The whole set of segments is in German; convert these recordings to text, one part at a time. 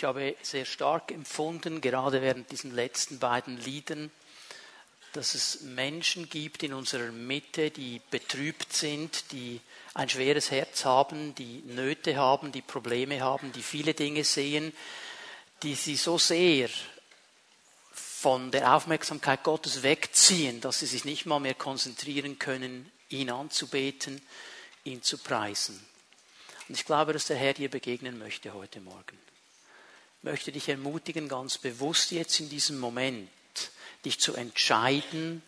Ich habe sehr stark empfunden, gerade während diesen letzten beiden Liedern, dass es Menschen gibt in unserer Mitte, die betrübt sind, die ein schweres Herz haben, die Nöte haben, die Probleme haben, die viele Dinge sehen, die sie so sehr von der Aufmerksamkeit Gottes wegziehen, dass sie sich nicht mal mehr konzentrieren können, ihn anzubeten, ihn zu preisen. Und ich glaube, dass der Herr dir begegnen möchte heute Morgen. Möchte dich ermutigen, ganz bewusst jetzt in diesem Moment, dich zu entscheiden,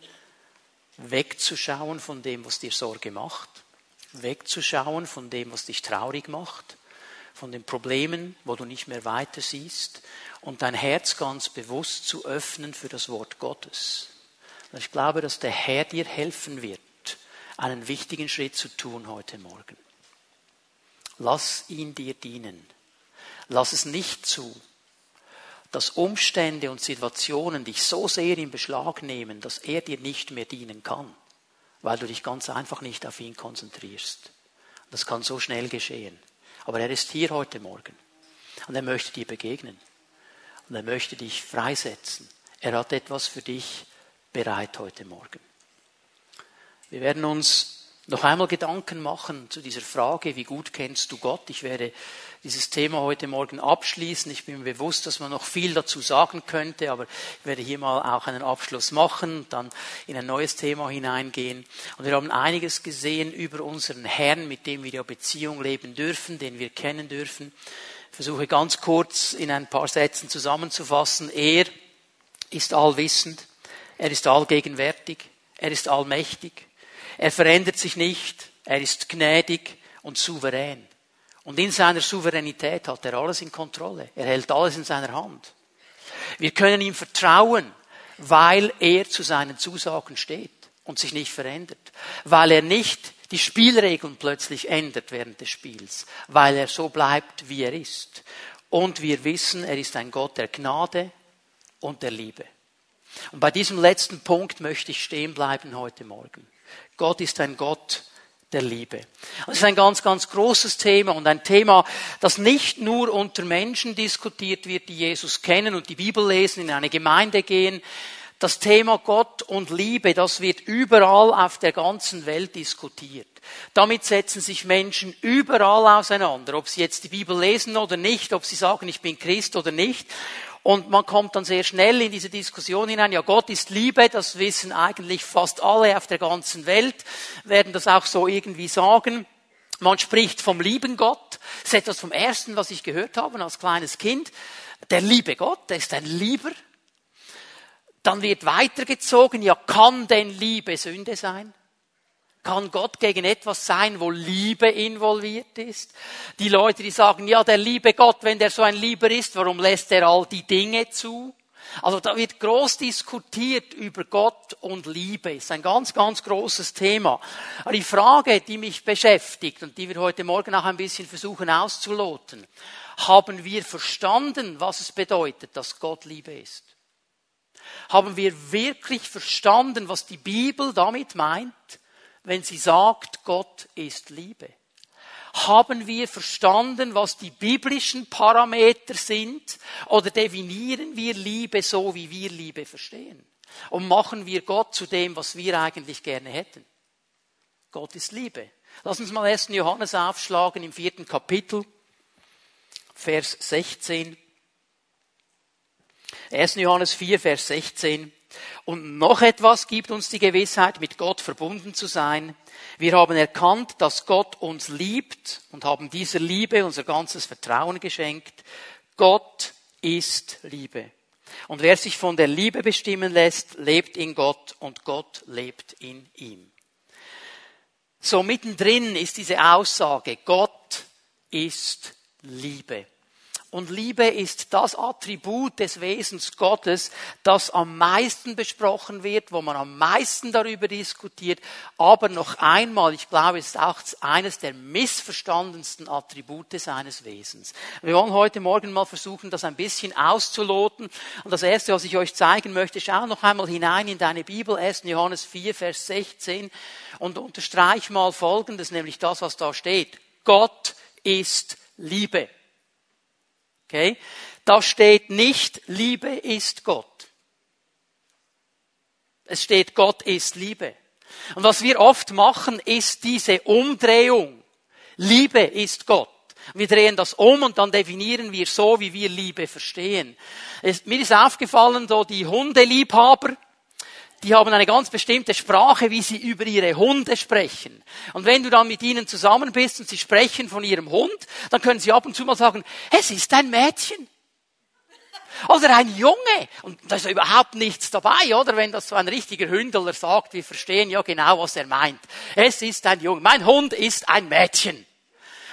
wegzuschauen von dem, was dir Sorge macht, wegzuschauen von dem, was dich traurig macht, von den Problemen, wo du nicht mehr weiter siehst und dein Herz ganz bewusst zu öffnen für das Wort Gottes. Ich glaube, dass der Herr dir helfen wird, einen wichtigen Schritt zu tun heute Morgen. Lass ihn dir dienen. Lass es nicht zu, dass Umstände und Situationen dich so sehr in Beschlag nehmen, dass er dir nicht mehr dienen kann, weil du dich ganz einfach nicht auf ihn konzentrierst. Das kann so schnell geschehen. Aber er ist hier heute Morgen und er möchte dir begegnen und er möchte dich freisetzen. Er hat etwas für dich bereit heute Morgen. Wir werden uns noch einmal Gedanken machen zu dieser Frage, wie gut kennst du Gott? Ich werde dieses Thema heute Morgen abschließen. Ich bin mir bewusst, dass man noch viel dazu sagen könnte, aber ich werde hier mal auch einen Abschluss machen, dann in ein neues Thema hineingehen. Und wir haben einiges gesehen über unseren Herrn, mit dem wir ja Beziehung leben dürfen, den wir kennen dürfen. Ich versuche ganz kurz in ein paar Sätzen zusammenzufassen. Er ist allwissend, er ist allgegenwärtig, er ist allmächtig, er verändert sich nicht. Er ist gnädig und souverän. Und in seiner Souveränität hat er alles in Kontrolle. Er hält alles in seiner Hand. Wir können ihm vertrauen, weil er zu seinen Zusagen steht und sich nicht verändert. Weil er nicht die Spielregeln plötzlich ändert während des Spiels. Weil er so bleibt, wie er ist. Und wir wissen, er ist ein Gott der Gnade und der Liebe. Und bei diesem letzten Punkt möchte ich stehen bleiben heute Morgen. Gott ist ein Gott der Liebe. Das ist ein ganz, ganz großes Thema und ein Thema, das nicht nur unter Menschen diskutiert wird, die Jesus kennen und die Bibel lesen, in eine Gemeinde gehen. Das Thema Gott und Liebe, das wird überall auf der ganzen Welt diskutiert. Damit setzen sich Menschen überall auseinander, ob sie jetzt die Bibel lesen oder nicht, ob sie sagen, ich bin Christ oder nicht. Und man kommt dann sehr schnell in diese Diskussion hinein, ja, Gott ist Liebe, das wissen eigentlich fast alle auf der ganzen Welt, werden das auch so irgendwie sagen. Man spricht vom lieben Gott. Das ist etwas vom Ersten, was ich gehört habe als kleines Kind. Der liebe Gott, der ist ein Lieber. Dann wird weitergezogen, ja, kann denn Liebe Sünde sein? Kann Gott gegen etwas sein, wo Liebe involviert ist? Die Leute, die sagen, ja, der liebe Gott, wenn der so ein Lieber ist, warum lässt er all die Dinge zu? Also da wird groß diskutiert über Gott und Liebe. Ist ein ganz, ganz großes Thema. Aber die Frage, die mich beschäftigt und die wir heute Morgen auch ein bisschen versuchen auszuloten, haben wir verstanden, was es bedeutet, dass Gott Liebe ist? Haben wir wirklich verstanden, was die Bibel damit meint? Wenn sie sagt, Gott ist Liebe? Haben wir verstanden, was die biblischen Parameter sind? Oder definieren wir Liebe so, wie wir Liebe verstehen? Und machen wir Gott zu dem, was wir eigentlich gerne hätten? Gott ist Liebe. Lass uns mal 1. Johannes aufschlagen im vierten Kapitel, Vers 16. 1. Johannes 4, Vers 16. Und noch etwas gibt uns die Gewissheit, mit Gott verbunden zu sein. Wir haben erkannt, dass Gott uns liebt und haben dieser Liebe unser ganzes Vertrauen geschenkt. Gott ist Liebe. Und wer sich von der Liebe bestimmen lässt, lebt in Gott und Gott lebt in ihm. So mittendrin ist diese Aussage, Gott ist Liebe. Und Liebe ist das Attribut des Wesens Gottes, das am meisten besprochen wird, wo man am meisten darüber diskutiert. Aber noch einmal, ich glaube, es ist auch eines der missverstandensten Attribute seines Wesens. Wir wollen heute Morgen mal versuchen, das ein bisschen auszuloten. Und das Erste, was ich euch zeigen möchte, schau noch einmal hinein in deine Bibel, 1. Johannes 4, Vers 16, und unterstreich mal Folgendes, nämlich das, was da steht. Gott ist Liebe. Okay? da steht nicht, Liebe ist Gott. Es steht, Gott ist Liebe. Und was wir oft machen, ist diese Umdrehung. Liebe ist Gott. Wir drehen das um und dann definieren wir so, wie wir Liebe verstehen. Es, mir ist aufgefallen, so die Hundeliebhaber, die haben eine ganz bestimmte Sprache, wie sie über ihre Hunde sprechen. Und wenn du dann mit ihnen zusammen bist und sie sprechen von ihrem Hund, dann können sie ab und zu mal sagen, es ist ein Mädchen. Oder ein Junge. Und da ist überhaupt nichts dabei, oder? Wenn das so ein richtiger Hündler sagt, wir verstehen ja genau, was er meint. Es ist ein Junge. Mein Hund ist ein Mädchen.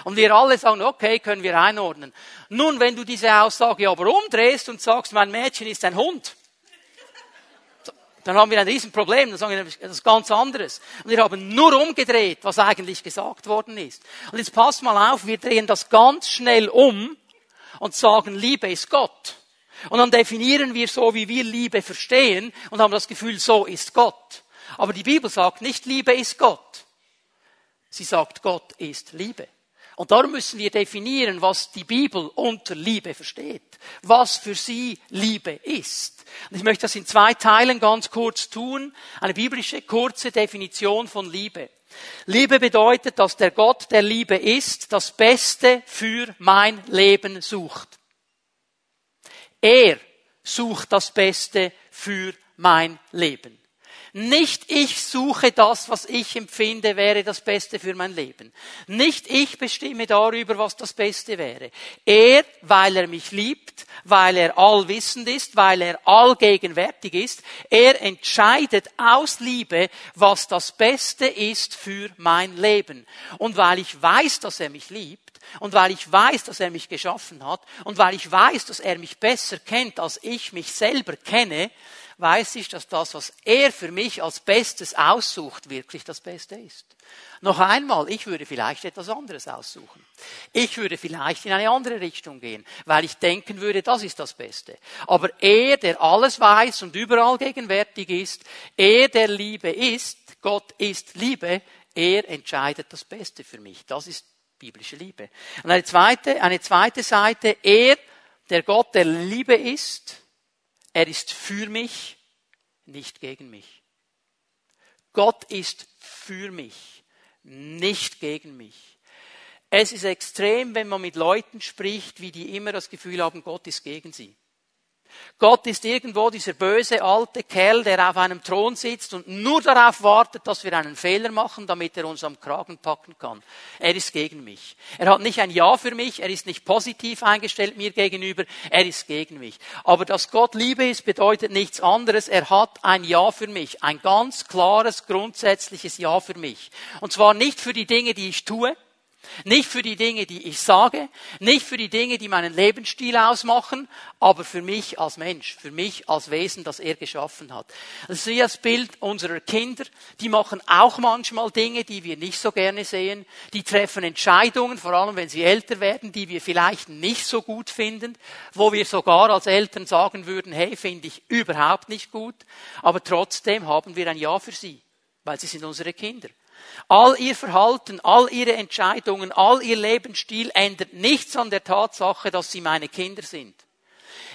Und wir alle sagen, okay, können wir einordnen. Nun, wenn du diese Aussage aber umdrehst und sagst, mein Mädchen ist ein Hund, dann haben wir ein Riesenproblem, dann sagen wir etwas ganz anderes. Und wir haben nur umgedreht, was eigentlich gesagt worden ist. Und jetzt passt mal auf, wir drehen das ganz schnell um und sagen, Liebe ist Gott. Und dann definieren wir so, wie wir Liebe verstehen und haben das Gefühl, so ist Gott. Aber die Bibel sagt nicht, Liebe ist Gott. Sie sagt, Gott ist Liebe. Und darum müssen wir definieren, was die Bibel unter Liebe versteht, was für sie Liebe ist. Und ich möchte das in zwei Teilen ganz kurz tun, eine biblische kurze Definition von Liebe. Liebe bedeutet, dass der Gott der Liebe ist, das Beste für mein Leben sucht. Er sucht das Beste für mein Leben. Nicht ich suche das, was ich empfinde, wäre das Beste für mein Leben. Nicht ich bestimme darüber, was das Beste wäre. Er, weil er mich liebt, weil er allwissend ist, weil er allgegenwärtig ist, er entscheidet aus Liebe, was das Beste ist für mein Leben. Und weil ich weiß, dass er mich liebt, und weil ich weiß, dass er mich geschaffen hat, und weil ich weiß, dass er mich besser kennt, als ich mich selber kenne, weiß ich, dass das, was er für mich als Bestes aussucht, wirklich das Beste ist. Noch einmal, ich würde vielleicht etwas anderes aussuchen. Ich würde vielleicht in eine andere Richtung gehen, weil ich denken würde, das ist das Beste. Aber er, der alles weiß und überall gegenwärtig ist, er, der Liebe ist, Gott ist Liebe, er entscheidet das Beste für mich. Das ist biblische Liebe. Und eine zweite, eine zweite Seite, er, der Gott der Liebe ist, er ist für mich, nicht gegen mich. Gott ist für mich, nicht gegen mich. Es ist extrem, wenn man mit Leuten spricht, wie die immer das Gefühl haben, Gott ist gegen sie. Gott ist irgendwo dieser böse alte Kerl, der auf einem Thron sitzt und nur darauf wartet, dass wir einen Fehler machen, damit er uns am Kragen packen kann. Er ist gegen mich. Er hat nicht ein Ja für mich, er ist nicht positiv eingestellt mir gegenüber, er ist gegen mich. Aber dass Gott Liebe ist, bedeutet nichts anderes. Er hat ein Ja für mich, ein ganz klares, grundsätzliches Ja für mich. Und zwar nicht für die Dinge, die ich tue, nicht für die Dinge, die ich sage, nicht für die Dinge, die meinen Lebensstil ausmachen, aber für mich als Mensch, für mich als Wesen, das er geschaffen hat. Das ist das Bild unserer Kinder. Die machen auch manchmal Dinge, die wir nicht so gerne sehen. Die treffen Entscheidungen, vor allem wenn sie älter werden, die wir vielleicht nicht so gut finden, wo wir sogar als Eltern sagen würden, hey, finde ich überhaupt nicht gut. Aber trotzdem haben wir ein Ja für sie, weil sie sind unsere Kinder. All ihr Verhalten, all ihre Entscheidungen, all ihr Lebensstil ändert nichts an der Tatsache, dass sie meine Kinder sind.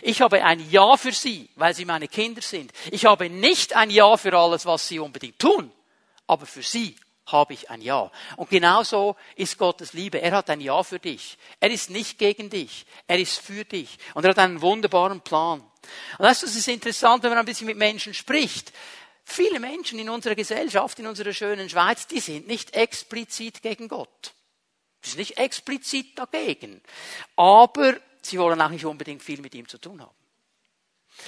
Ich habe ein Ja für sie, weil sie meine Kinder sind. Ich habe nicht ein Ja für alles, was sie unbedingt tun, aber für sie habe ich ein Ja. Und genauso ist Gottes Liebe. Er hat ein Ja für dich. Er ist nicht gegen dich. Er ist für dich. Und er hat einen wunderbaren Plan. Und weißt du, es ist interessant, wenn man ein bisschen mit Menschen spricht. Viele Menschen in unserer Gesellschaft, in unserer schönen Schweiz, die sind nicht explizit gegen Gott. Die sind nicht explizit dagegen. Aber sie wollen auch nicht unbedingt viel mit ihm zu tun haben.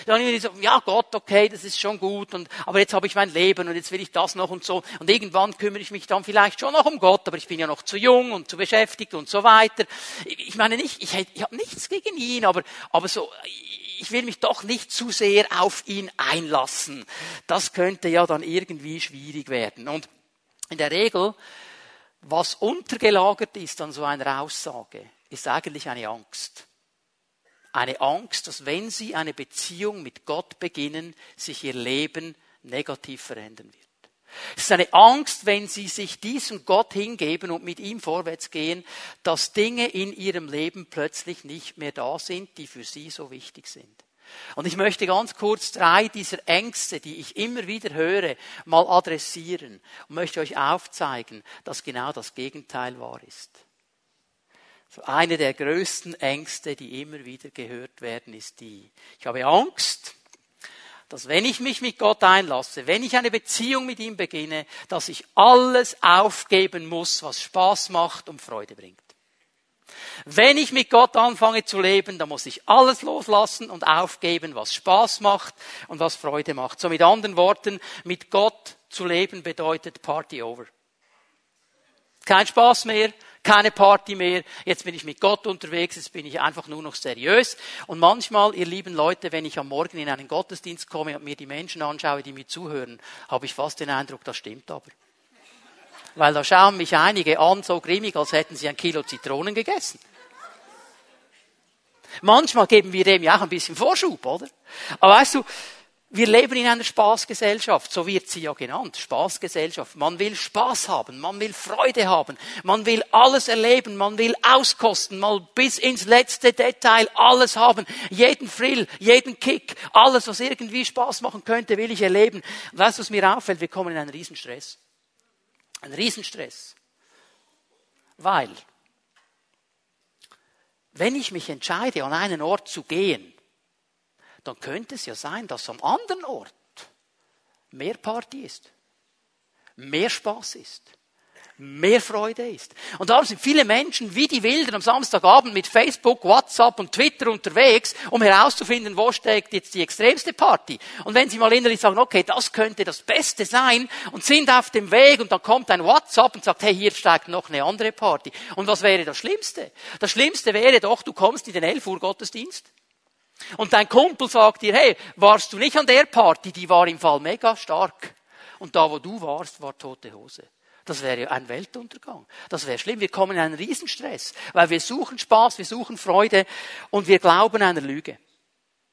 Dann irgendwie so, ja Gott, okay, das ist schon gut, und, aber jetzt habe ich mein Leben und jetzt will ich das noch und so. Und irgendwann kümmere ich mich dann vielleicht schon noch um Gott, aber ich bin ja noch zu jung und zu beschäftigt und so weiter. Ich meine nicht, ich, ich habe nichts gegen ihn, aber, aber so, ich will mich doch nicht zu sehr auf ihn einlassen. Das könnte ja dann irgendwie schwierig werden. Und in der Regel, was untergelagert ist an so einer Aussage, ist eigentlich eine Angst. Eine Angst, dass wenn sie eine Beziehung mit Gott beginnen, sich ihr Leben negativ verändern wird. Es ist eine Angst, wenn sie sich diesem Gott hingeben und mit ihm vorwärts gehen, dass Dinge in ihrem Leben plötzlich nicht mehr da sind, die für sie so wichtig sind. Und ich möchte ganz kurz drei dieser Ängste, die ich immer wieder höre, mal adressieren und möchte euch aufzeigen, dass genau das Gegenteil wahr ist. So eine der größten Ängste, die immer wieder gehört werden, ist die, ich habe Angst, dass wenn ich mich mit Gott einlasse, wenn ich eine Beziehung mit ihm beginne, dass ich alles aufgeben muss, was Spaß macht und Freude bringt. Wenn ich mit Gott anfange zu leben, dann muss ich alles loslassen und aufgeben, was Spaß macht und was Freude macht. So mit anderen Worten, mit Gott zu leben bedeutet Party over. Kein Spaß mehr, keine Party mehr, jetzt bin ich mit Gott unterwegs, jetzt bin ich einfach nur noch seriös. Und manchmal, ihr lieben Leute, wenn ich am Morgen in einen Gottesdienst komme und mir die Menschen anschaue, die mir zuhören, habe ich fast den Eindruck, das stimmt aber. Weil da schauen mich einige an, so grimmig, als hätten sie ein Kilo Zitronen gegessen. Manchmal geben wir dem ja auch ein bisschen Vorschub, oder? Aber weißt du, wir leben in einer Spaßgesellschaft, so wird sie ja genannt, Spaßgesellschaft. Man will Spaß haben, man will Freude haben, man will alles erleben, man will auskosten, mal bis ins letzte Detail alles haben, jeden Frill, jeden Kick, alles, was irgendwie Spaß machen könnte, will ich erleben. Weißt du, was mir auffällt? Wir kommen in einen Riesenstress. Ein Riesenstress. Weil, wenn ich mich entscheide, an einen Ort zu gehen, dann könnte es ja sein, dass am anderen Ort mehr Party ist, mehr Spaß ist, mehr Freude ist. Und darum sind viele Menschen wie die Wilden am Samstagabend mit Facebook, WhatsApp und Twitter unterwegs, um herauszufinden, wo steckt jetzt die extremste Party. Und wenn sie mal innerlich sagen, okay, das könnte das Beste sein und sind auf dem Weg und dann kommt ein WhatsApp und sagt, hey, hier steigt noch eine andere Party. Und was wäre das Schlimmste? Das Schlimmste wäre doch, du kommst in den 11 Uhr Gottesdienst und dein Kumpel sagt dir, hey, warst du nicht an der Party? Die war im Fall mega stark. Und da, wo du warst, war tote Hose. Das wäre ein Weltuntergang. Das wäre schlimm. Wir kommen in einen Riesenstress, weil wir suchen Spaß, wir suchen Freude und wir glauben einer Lüge.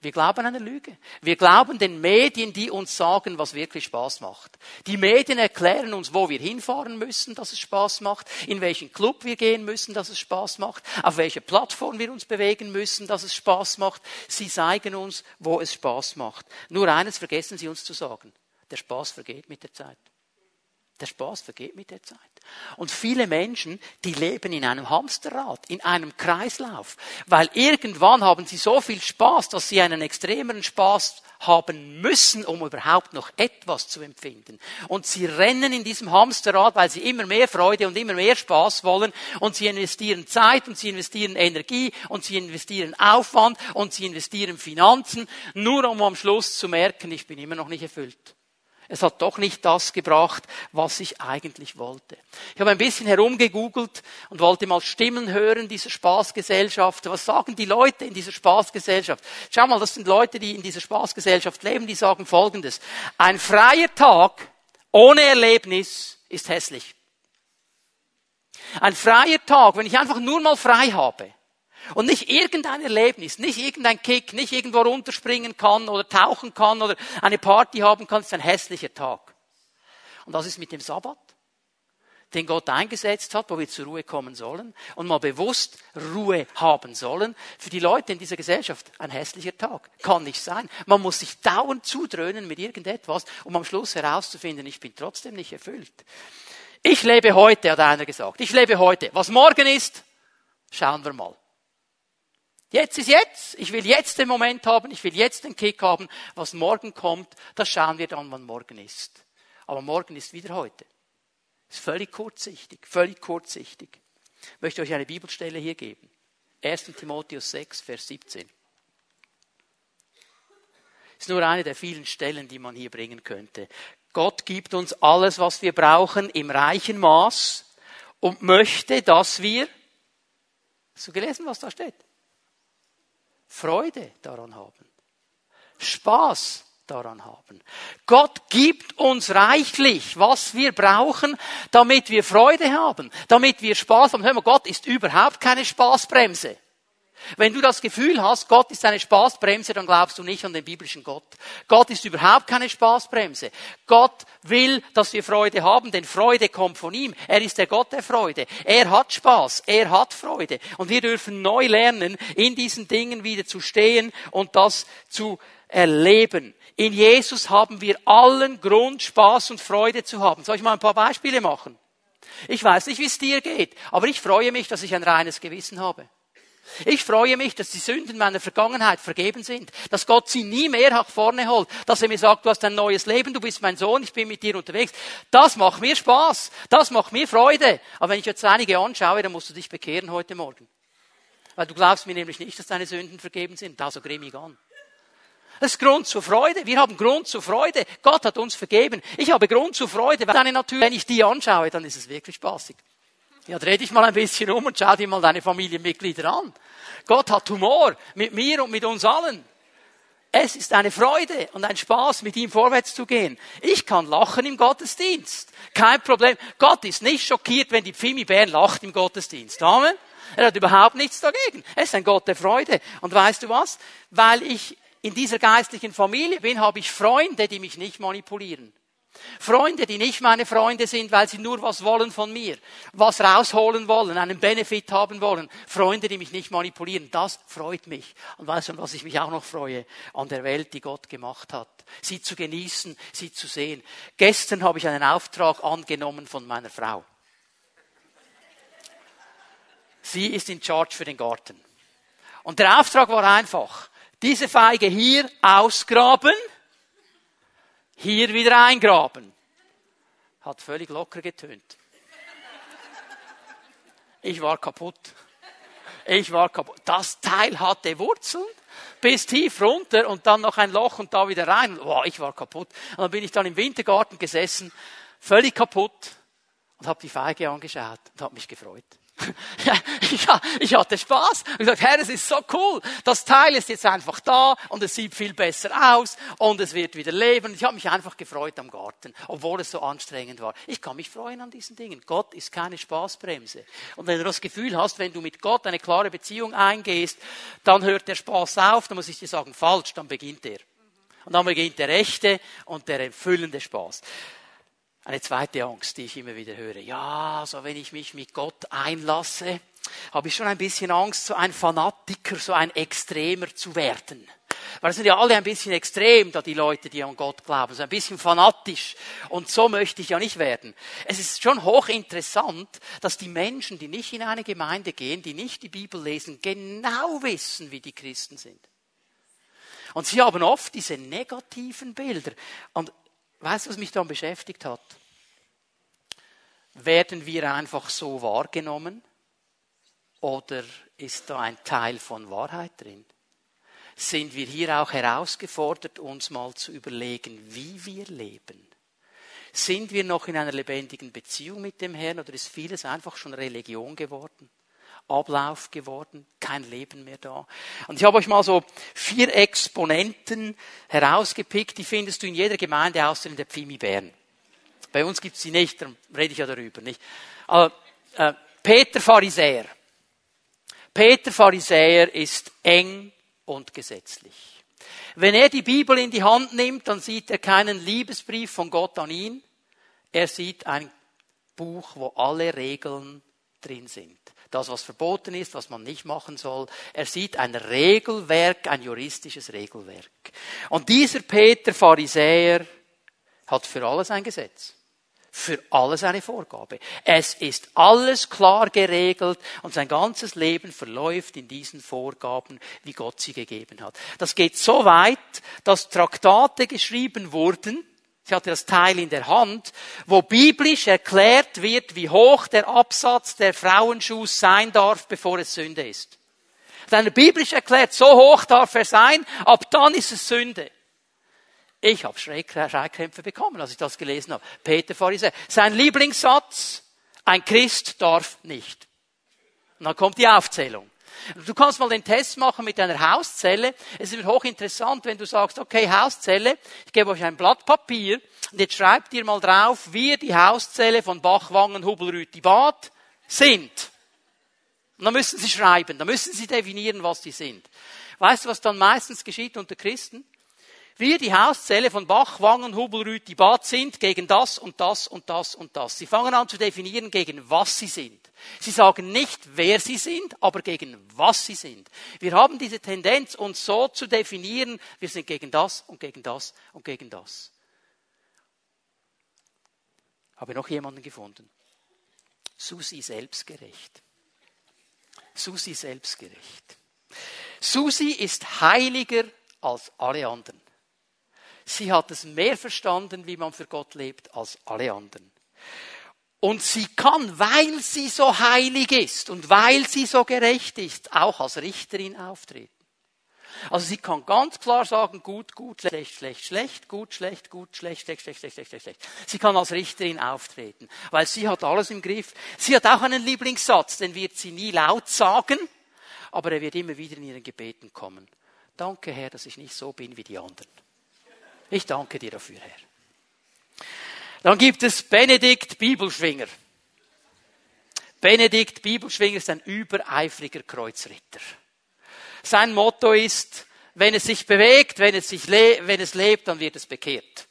Wir glauben einer Lüge. Wir glauben den Medien, die uns sagen, was wirklich Spaß macht. Die Medien erklären uns, wo wir hinfahren müssen, dass es Spaß macht, in welchen Club wir gehen müssen, dass es Spaß macht, auf welche Plattform wir uns bewegen müssen, dass es Spaß macht. Sie zeigen uns, wo es Spaß macht. Nur eines vergessen sie uns zu sagen. Der Spaß vergeht mit der Zeit. Der Spaß vergeht mit der Zeit. Und viele Menschen, die leben in einem Hamsterrad, in einem Kreislauf, weil irgendwann haben sie so viel Spaß, dass sie einen extremeren Spaß haben müssen, um überhaupt noch etwas zu empfinden. Und sie rennen in diesem Hamsterrad, weil sie immer mehr Freude und immer mehr Spaß wollen. Und sie investieren Zeit und sie investieren Energie und sie investieren Aufwand und sie investieren Finanzen, nur um am Schluss zu merken, ich bin immer noch nicht erfüllt. Es hat doch nicht das gebracht, was ich eigentlich wollte. Ich habe ein bisschen herumgegoogelt und wollte mal Stimmen hören dieser Spaßgesellschaft. Was sagen die Leute in dieser Spaßgesellschaft? Schau mal, das sind Leute, die in dieser Spaßgesellschaft leben, die sagen Folgendes. Ein freier Tag ohne Erlebnis ist hässlich. Ein freier Tag, wenn ich einfach nur mal frei habe, und nicht irgendein Erlebnis, nicht irgendein Kick, nicht irgendwo runterspringen kann oder tauchen kann oder eine Party haben kann, ist ein hässlicher Tag. Und das ist mit dem Sabbat, den Gott eingesetzt hat, wo wir zur Ruhe kommen sollen und mal bewusst Ruhe haben sollen. Für die Leute in dieser Gesellschaft ein hässlicher Tag. Kann nicht sein. Man muss sich dauernd zudröhnen mit irgendetwas, um am Schluss herauszufinden, ich bin trotzdem nicht erfüllt. Ich lebe heute, hat einer gesagt. Ich lebe heute. Was morgen ist, schauen wir mal. Jetzt ist jetzt. Ich will jetzt den Moment haben. Ich will jetzt den Kick haben. Was morgen kommt, das schauen wir dann, wann morgen ist. Aber morgen ist wieder heute. Ist völlig kurzsichtig, völlig kurzsichtig. Ich möchte euch eine Bibelstelle hier geben. 1. Timotheus 6, Vers 17. Ist nur eine der vielen Stellen, die man hier bringen könnte. Gott gibt uns alles, was wir brauchen, im reichen Maß und möchte, dass wir, hast du gelesen, was da steht? Freude daran haben. Spaß daran haben. Gott gibt uns reichlich, was wir brauchen, damit wir Freude haben, damit wir Spaß haben. Hör mal, Gott ist überhaupt keine Spaßbremse. Wenn du das Gefühl hast, Gott ist eine Spaßbremse, dann glaubst du nicht an den biblischen Gott. Gott ist überhaupt keine Spaßbremse. Gott will, dass wir Freude haben, denn Freude kommt von ihm. Er ist der Gott der Freude. Er hat Spaß, er hat Freude. Und wir dürfen neu lernen, in diesen Dingen wieder zu stehen und das zu erleben. In Jesus haben wir allen Grund, Spaß und Freude zu haben. Soll ich mal ein paar Beispiele machen? Ich weiß nicht, wie es dir geht, aber ich freue mich, dass ich ein reines Gewissen habe. Ich freue mich, dass die Sünden meiner Vergangenheit vergeben sind, dass Gott sie nie mehr nach vorne holt, dass er mir sagt, du hast ein neues Leben, du bist mein Sohn, ich bin mit dir unterwegs. Das macht mir Spaß, das macht mir Freude. Aber wenn ich jetzt einige anschaue, dann musst du dich bekehren heute Morgen. Weil du glaubst mir nämlich nicht, dass deine Sünden vergeben sind. Da so grimmig an. Das ist Grund zur Freude. Wir haben Grund zur Freude. Gott hat uns vergeben. Ich habe Grund zur Freude. Weil deine Natur, wenn ich die anschaue, dann ist es wirklich spaßig. Ja, dreh dich mal ein bisschen um und schau dir mal deine Familienmitglieder an. Gott hat Humor mit mir und mit uns allen. Es ist eine Freude und ein Spaß, mit ihm vorwärts zu gehen. Ich kann lachen im Gottesdienst. Kein Problem. Gott ist nicht schockiert, wenn die Pfimi Bern lacht im Gottesdienst. Amen. Er hat überhaupt nichts dagegen. Er ist ein Gott der Freude. Und weißt du was? Weil ich in dieser geistlichen Familie bin, habe ich Freunde, die mich nicht manipulieren. Freunde, die nicht meine Freunde sind, weil sie nur was wollen von mir, was rausholen wollen, einen Benefit haben wollen. Freunde, die mich nicht manipulieren. Das freut mich. Und weißt du, was ich mich auch noch freue? An der Welt, die Gott gemacht hat. Sie zu genießen, sie zu sehen. Gestern habe ich einen Auftrag angenommen von meiner Frau. Sie ist in Charge für den Garten. Und der Auftrag war einfach diese Feige hier ausgraben, hier wieder eingraben. Hat völlig locker getönt. Ich war kaputt. Ich war kaputt. Das Teil hatte Wurzeln bis tief runter und dann noch ein Loch und da wieder rein. Boah, ich war kaputt. Und dann bin ich dann im Wintergarten gesessen, völlig kaputt und habe die Feige angeschaut und habe mich gefreut. Ja, ich hatte Spaß. Ich gesagt, Herr, es ist so cool. Das Teil ist jetzt einfach da und es sieht viel besser aus und es wird wieder leben. Ich habe mich einfach gefreut am Garten, obwohl es so anstrengend war. Ich kann mich freuen an diesen Dingen. Gott ist keine Spaßbremse. Und wenn du das Gefühl hast, wenn du mit Gott eine klare Beziehung eingehst, dann hört der Spaß auf, dann muss ich dir sagen, falsch, dann beginnt er. Und dann beginnt der echte und der erfüllende Spaß. Eine zweite Angst, die ich immer wieder höre. Ja, so wenn ich mich mit Gott einlasse, habe ich schon ein bisschen Angst, so ein Fanatiker, so ein Extremer zu werden. Weil es sind ja alle ein bisschen extrem, da die Leute, die an Gott glauben, so ein bisschen fanatisch. Und so möchte ich ja nicht werden. Es ist schon hochinteressant, dass die Menschen, die nicht in eine Gemeinde gehen, die nicht die Bibel lesen, genau wissen, wie die Christen sind. Und sie haben oft diese negativen Bilder. Und Weißt du, was mich dann beschäftigt hat? Werden wir einfach so wahrgenommen? Oder ist da ein Teil von Wahrheit drin? Sind wir hier auch herausgefordert, uns mal zu überlegen, wie wir leben? Sind wir noch in einer lebendigen Beziehung mit dem Herrn oder ist vieles einfach schon Religion geworden? Ablauf geworden, kein Leben mehr da. Und ich habe euch mal so vier Exponenten herausgepickt, die findest du in jeder Gemeinde außer in der Pfimi Bern. Bei uns gibt es sie nicht, darum rede ich ja darüber. Nicht? Also, äh, Peter Pharisäer. Peter Pharisäer ist eng und gesetzlich. Wenn er die Bibel in die Hand nimmt, dann sieht er keinen Liebesbrief von Gott an ihn. Er sieht ein Buch, wo alle Regeln drin sind das, was verboten ist, was man nicht machen soll. Er sieht ein Regelwerk, ein juristisches Regelwerk. Und dieser Peter Pharisäer hat für alles ein Gesetz. Für alles eine Vorgabe. Es ist alles klar geregelt und sein ganzes Leben verläuft in diesen Vorgaben, wie Gott sie gegeben hat. Das geht so weit, dass Traktate geschrieben wurden, ich hatte das Teil in der Hand, wo biblisch erklärt wird, wie hoch der Absatz der Frauenschuhe sein darf, bevor es Sünde ist. Dann biblisch erklärt, so hoch darf er sein, ab dann ist es Sünde. Ich habe Schreckkämpfe bekommen, als ich das gelesen habe. Peter Pharisäer. Sein Lieblingssatz, ein Christ darf nicht. Und dann kommt die Aufzählung. Du kannst mal den Test machen mit einer Hauszelle. Es ist hochinteressant, wenn du sagst, okay, Hauszelle, ich gebe euch ein Blatt Papier und jetzt schreibt ihr mal drauf, wie die Hauszelle von Bachwangen, Hubelrüti, Bad sind. Und dann müssen sie schreiben, dann müssen sie definieren, was sie sind. Weißt du, was dann meistens geschieht unter Christen? Wir, die Hauszelle von Bach, Wangen, Hubelrüth, Bad sind gegen das und das und das und das. Sie fangen an zu definieren, gegen was sie sind. Sie sagen nicht, wer sie sind, aber gegen was sie sind. Wir haben diese Tendenz, uns so zu definieren, wir sind gegen das und gegen das und gegen das. Habe noch jemanden gefunden. Susi selbstgerecht. Susi selbstgerecht. Susi ist heiliger als alle anderen. Sie hat es mehr verstanden, wie man für Gott lebt, als alle anderen. Und sie kann, weil sie so heilig ist und weil sie so gerecht ist, auch als Richterin auftreten. Also sie kann ganz klar sagen, gut, gut, schlecht, schlecht, schlecht, gut, schlecht, gut, schlecht, schlecht, schlecht, schlecht, schlecht, schlecht, schlecht. Sie kann als Richterin auftreten, weil sie hat alles im Griff. Sie hat auch einen Lieblingssatz, den wird sie nie laut sagen, aber er wird immer wieder in ihren Gebeten kommen. Danke, Herr, dass ich nicht so bin wie die anderen. Ich danke dir dafür, Herr. Dann gibt es Benedikt Bibelschwinger. Benedikt Bibelschwinger ist ein übereifriger Kreuzritter. Sein Motto ist, wenn es sich bewegt, wenn es, sich wenn es lebt, dann wird es bekehrt.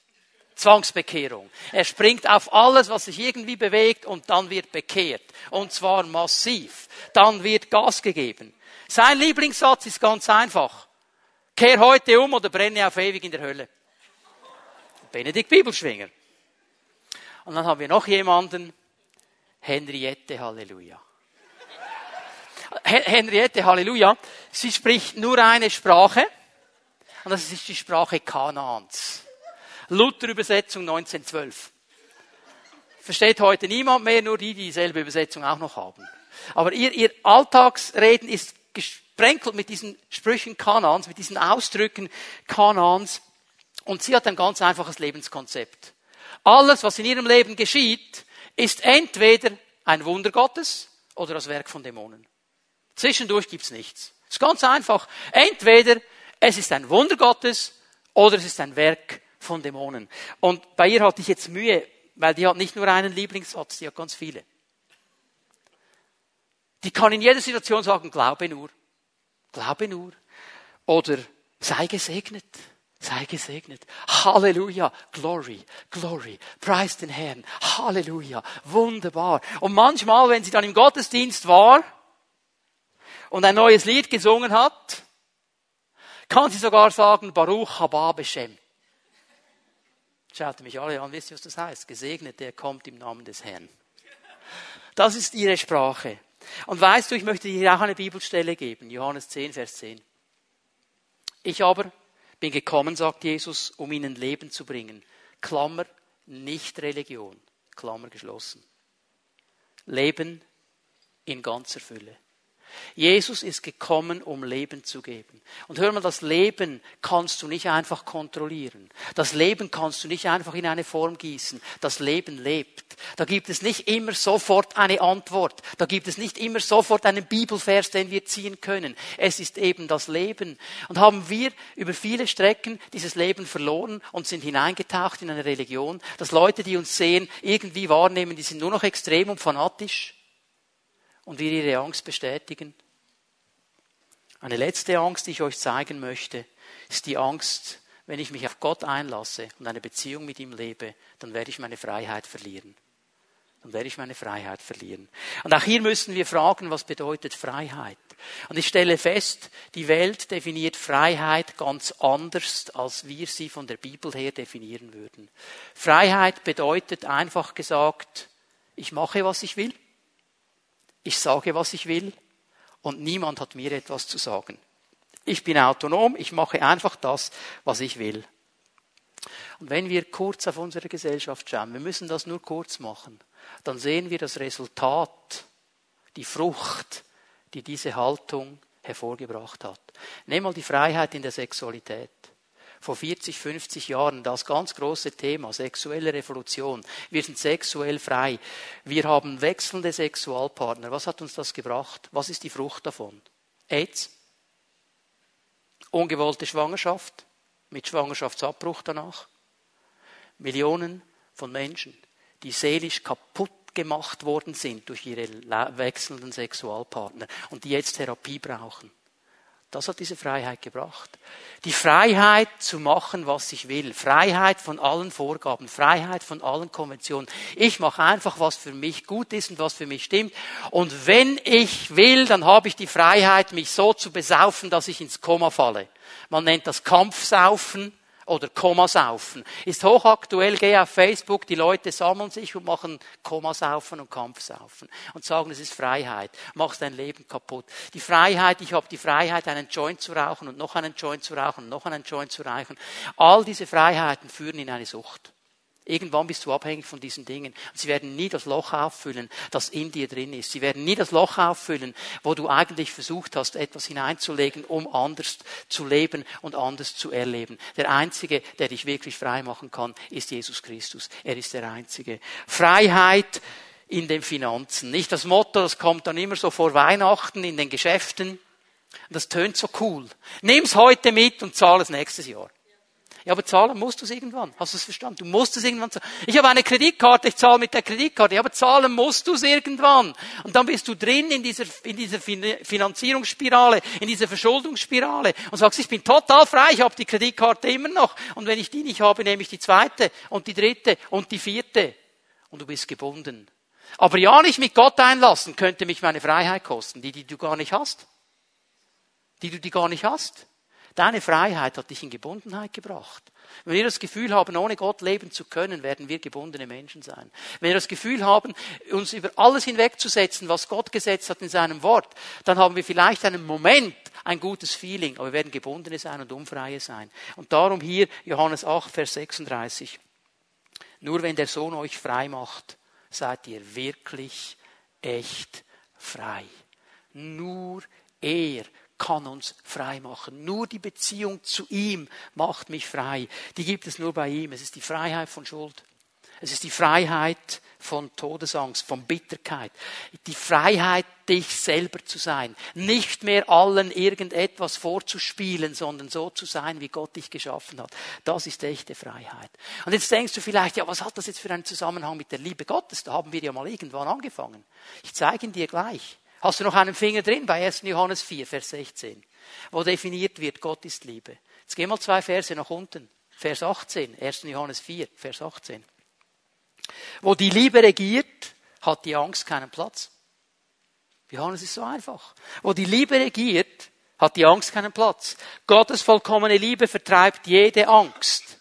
Zwangsbekehrung. Er springt auf alles, was sich irgendwie bewegt und dann wird bekehrt. Und zwar massiv. Dann wird Gas gegeben. Sein Lieblingssatz ist ganz einfach. Kehr heute um oder brenne auf ewig in der Hölle. Benedikt Bibelschwinger. Und dann haben wir noch jemanden, Henriette Halleluja. Henriette Halleluja, sie spricht nur eine Sprache und das ist die Sprache Kanaans. Luther-Übersetzung 1912. Versteht heute niemand mehr, nur die, die dieselbe Übersetzung auch noch haben. Aber ihr, ihr Alltagsreden ist gesprenkelt mit diesen Sprüchen Kanaans, mit diesen Ausdrücken Kanaans. Und sie hat ein ganz einfaches Lebenskonzept. Alles, was in ihrem Leben geschieht, ist entweder ein Wunder Gottes oder das Werk von Dämonen. Zwischendurch gibt's nichts. Es ist ganz einfach. Entweder es ist ein Wunder Gottes oder es ist ein Werk von Dämonen. Und bei ihr hatte ich jetzt Mühe, weil die hat nicht nur einen Lieblingssatz, die hat ganz viele. Die kann in jeder Situation sagen, glaube nur, glaube nur. Oder sei gesegnet. Sei gesegnet. Halleluja. Glory. Glory. Preis den Herrn. Halleluja. Wunderbar. Und manchmal, wenn sie dann im Gottesdienst war und ein neues Lied gesungen hat, kann sie sogar sagen, Baruch haba Beshem. Schaut mich alle an, wisst ihr, was das heißt? Gesegnet, der kommt im Namen des Herrn. Das ist ihre Sprache. Und weißt du, ich möchte dir auch eine Bibelstelle geben. Johannes 10, Vers 10. Ich aber bin gekommen, sagt Jesus, um ihnen Leben zu bringen. Klammer, nicht Religion. Klammer geschlossen. Leben in ganzer Fülle. Jesus ist gekommen, um Leben zu geben. Und hör mal, das Leben kannst du nicht einfach kontrollieren. Das Leben kannst du nicht einfach in eine Form gießen. Das Leben lebt. Da gibt es nicht immer sofort eine Antwort. Da gibt es nicht immer sofort einen Bibelvers, den wir ziehen können. Es ist eben das Leben. Und haben wir über viele Strecken dieses Leben verloren und sind hineingetaucht in eine Religion, dass Leute, die uns sehen, irgendwie wahrnehmen, die sind nur noch extrem und fanatisch und wir ihre Angst bestätigen. Eine letzte Angst, die ich euch zeigen möchte, ist die Angst, wenn ich mich auf Gott einlasse und eine Beziehung mit ihm lebe, dann werde ich meine Freiheit verlieren. Dann werde ich meine Freiheit verlieren. Und auch hier müssen wir fragen, was bedeutet Freiheit? Und ich stelle fest, die Welt definiert Freiheit ganz anders, als wir sie von der Bibel her definieren würden. Freiheit bedeutet einfach gesagt, ich mache, was ich will ich sage, was ich will und niemand hat mir etwas zu sagen. Ich bin autonom, ich mache einfach das, was ich will. Und wenn wir kurz auf unsere Gesellschaft schauen, wir müssen das nur kurz machen, dann sehen wir das Resultat, die Frucht, die diese Haltung hervorgebracht hat. Nehmen mal die Freiheit in der Sexualität vor 40, 50 Jahren das ganz große Thema, sexuelle Revolution. Wir sind sexuell frei. Wir haben wechselnde Sexualpartner. Was hat uns das gebracht? Was ist die Frucht davon? AIDS? Ungewollte Schwangerschaft mit Schwangerschaftsabbruch danach? Millionen von Menschen, die seelisch kaputt gemacht worden sind durch ihre wechselnden Sexualpartner und die jetzt Therapie brauchen. Das hat diese Freiheit gebracht. Die Freiheit zu machen, was ich will. Freiheit von allen Vorgaben. Freiheit von allen Konventionen. Ich mache einfach, was für mich gut ist und was für mich stimmt. Und wenn ich will, dann habe ich die Freiheit, mich so zu besaufen, dass ich ins Koma falle. Man nennt das Kampfsaufen oder Komasaufen. Ist hochaktuell, geh auf Facebook, die Leute sammeln sich und machen Komasaufen und Kampfsaufen und sagen, es ist Freiheit, machst dein Leben kaputt. Die Freiheit, ich habe die Freiheit, einen Joint zu rauchen und noch einen Joint zu rauchen und noch einen Joint zu rauchen. All diese Freiheiten führen in eine Sucht. Irgendwann bist du abhängig von diesen Dingen. Sie werden nie das Loch auffüllen, das in dir drin ist. Sie werden nie das Loch auffüllen, wo du eigentlich versucht hast, etwas hineinzulegen, um anders zu leben und anders zu erleben. Der Einzige, der dich wirklich frei machen kann, ist Jesus Christus. Er ist der Einzige. Freiheit in den Finanzen. Nicht das Motto, das kommt dann immer so vor Weihnachten in den Geschäften. Das tönt so cool. Nimm's heute mit und zahl es nächstes Jahr. Ja, aber zahlen musst du es irgendwann. Hast du es verstanden? Du musst es irgendwann zahlen. Ich habe eine Kreditkarte, ich zahle mit der Kreditkarte. Ja, aber zahlen musst du es irgendwann. Und dann bist du drin in dieser, in dieser Finanzierungsspirale, in dieser Verschuldungsspirale und sagst, ich bin total frei, ich habe die Kreditkarte immer noch. Und wenn ich die nicht habe, nehme ich die zweite und die dritte und die vierte. Und du bist gebunden. Aber ja nicht mit Gott einlassen, könnte mich meine Freiheit kosten, die, die du gar nicht hast. Die du die gar nicht hast. Deine Freiheit hat dich in Gebundenheit gebracht. Wenn wir das Gefühl haben, ohne Gott leben zu können, werden wir gebundene Menschen sein. Wenn wir das Gefühl haben, uns über alles hinwegzusetzen, was Gott gesetzt hat in seinem Wort, dann haben wir vielleicht einen Moment ein gutes Feeling, aber wir werden gebundene sein und unfreie sein. Und darum hier Johannes 8, Vers 36. Nur wenn der Sohn euch frei macht, seid ihr wirklich echt frei. Nur er kann uns frei machen. Nur die Beziehung zu ihm macht mich frei. Die gibt es nur bei ihm. Es ist die Freiheit von Schuld. Es ist die Freiheit von Todesangst, von Bitterkeit. Die Freiheit, dich selber zu sein. Nicht mehr allen irgendetwas vorzuspielen, sondern so zu sein, wie Gott dich geschaffen hat. Das ist echte Freiheit. Und jetzt denkst du vielleicht, ja, was hat das jetzt für einen Zusammenhang mit der Liebe Gottes? Da haben wir ja mal irgendwann angefangen. Ich zeige ihn dir gleich. Hast du noch einen Finger drin bei 1. Johannes 4, Vers 16, wo definiert wird, Gott ist Liebe. Jetzt geh mal zwei Verse nach unten. Vers 18, 1. Johannes 4, Vers 18. Wo die Liebe regiert, hat die Angst keinen Platz. Johannes ist so einfach. Wo die Liebe regiert, hat die Angst keinen Platz. Gottes vollkommene Liebe vertreibt jede Angst.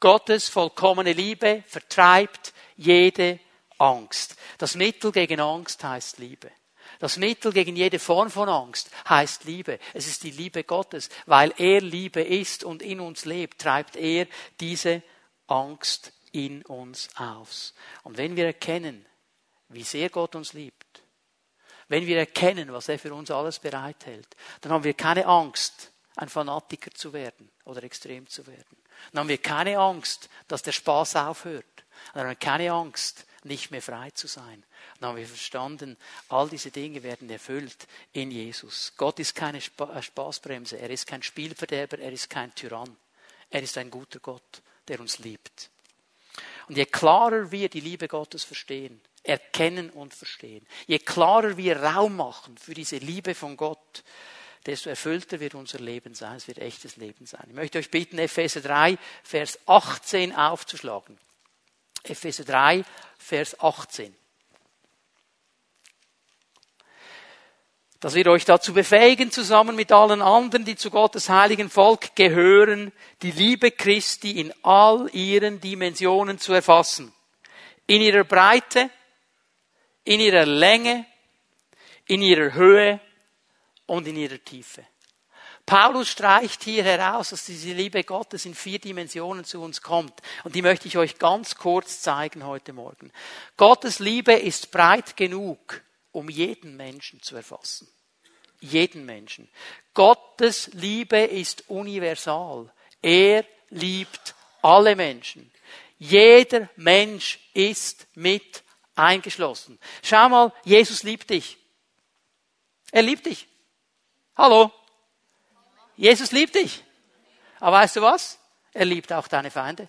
Gottes vollkommene Liebe vertreibt jede Angst. Das Mittel gegen Angst heißt Liebe. Das Mittel gegen jede Form von Angst heißt Liebe. Es ist die Liebe Gottes. Weil er Liebe ist und in uns lebt, treibt er diese Angst in uns aus. Und wenn wir erkennen, wie sehr Gott uns liebt, wenn wir erkennen, was er für uns alles bereithält, dann haben wir keine Angst, ein Fanatiker zu werden oder extrem zu werden. Dann haben wir keine Angst, dass der Spaß aufhört. Dann haben wir keine Angst, nicht mehr frei zu sein. Dann haben wir verstanden, all diese Dinge werden erfüllt in Jesus. Gott ist keine äh, Spaßbremse, er ist kein Spielverderber, er ist kein Tyrann. Er ist ein guter Gott, der uns liebt. Und je klarer wir die Liebe Gottes verstehen, erkennen und verstehen, je klarer wir Raum machen für diese Liebe von Gott, desto erfüllter wird unser Leben sein. Es wird echtes Leben sein. Ich möchte euch bitten, Epheser 3, Vers 18 aufzuschlagen. Epheser 3, Vers 18. dass wir euch dazu befähigen, zusammen mit allen anderen, die zu Gottes heiligen Volk gehören, die Liebe Christi in all ihren Dimensionen zu erfassen. In ihrer Breite, in ihrer Länge, in ihrer Höhe und in ihrer Tiefe. Paulus streicht hier heraus, dass diese Liebe Gottes in vier Dimensionen zu uns kommt. Und die möchte ich euch ganz kurz zeigen heute Morgen. Gottes Liebe ist breit genug, um jeden Menschen zu erfassen. Jeden Menschen. Gottes Liebe ist universal. Er liebt alle Menschen. Jeder Mensch ist mit eingeschlossen. Schau mal, Jesus liebt dich. Er liebt dich. Hallo? Jesus liebt dich. Aber weißt du was? Er liebt auch deine Feinde.